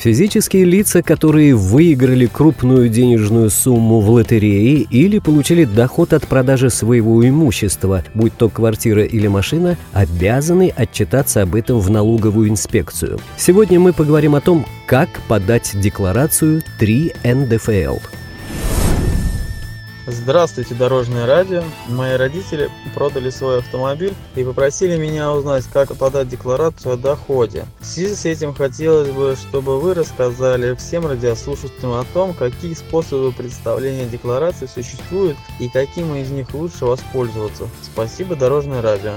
Физические лица, которые выиграли крупную денежную сумму в лотерее или получили доход от продажи своего имущества, будь то квартира или машина, обязаны отчитаться об этом в налоговую инспекцию. Сегодня мы поговорим о том, как подать декларацию 3 НДФЛ. Здравствуйте, Дорожное радио. Мои родители продали свой автомобиль и попросили меня узнать, как подать декларацию о доходе. В связи с этим хотелось бы, чтобы вы рассказали всем радиослушателям о том, какие способы представления декларации существуют и каким из них лучше воспользоваться. Спасибо, Дорожное радио.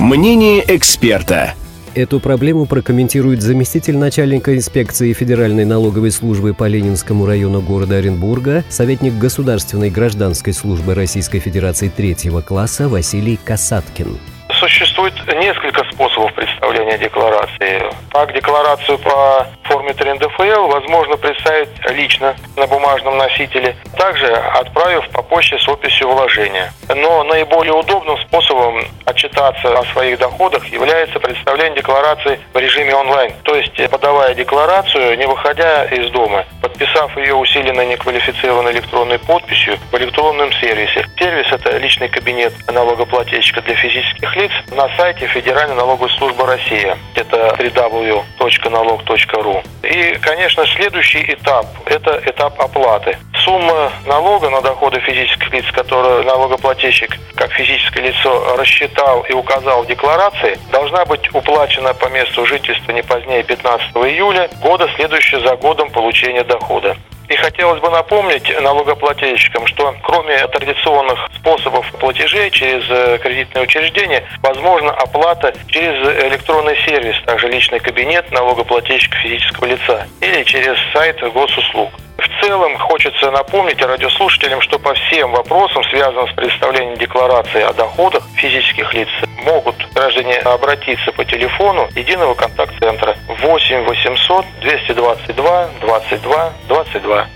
Мнение эксперта. Эту проблему прокомментирует заместитель начальника инспекции Федеральной налоговой службы по Ленинскому району города Оренбурга, советник Государственной гражданской службы Российской Федерации третьего класса Василий Касаткин. Существует несколько способов представления декларации. Так, декларацию по форме 3 НДФЛ возможно представить лично на бумажном носителе, также отправив по почте с описью вложения. Но наиболее удобным способом отчитаться о своих доходах является представление декларации в режиме онлайн, то есть подавая декларацию, не выходя из дома, подписав ее усиленной неквалифицированной электронной подписью в электронном сервисе. Сервис – это личный кабинет налогоплательщика для физических лиц на сайте Федеральной налоговой службы России. Это www.налог.ру. И, конечно, следующий этап – это этап оплаты. Сумма налога на доходы физических лиц, которую налогоплательщик как физическое лицо рассчитал и указал в декларации, должна быть уплачена по месту жительства не позднее 15 июля года, следующего за годом получения дохода. И хотелось бы напомнить налогоплательщикам, что кроме традиционных способов платежей через э, кредитные учреждения, возможна оплата через электронный сервис, также личный кабинет налогоплательщика физического лица или через сайт госуслуг. В целом хочется напомнить радиослушателям, что по всем вопросам, связанным с представлением декларации о доходах физических лиц, могут граждане обратиться по телефону единого контакт-центра 8 800 222 22 22.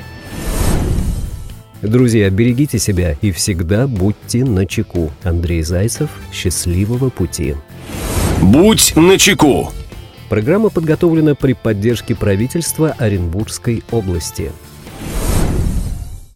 Друзья, берегите себя и всегда будьте на чеку. Андрей Зайцев, счастливого пути. Будь начеку. Программа подготовлена при поддержке правительства Оренбургской области.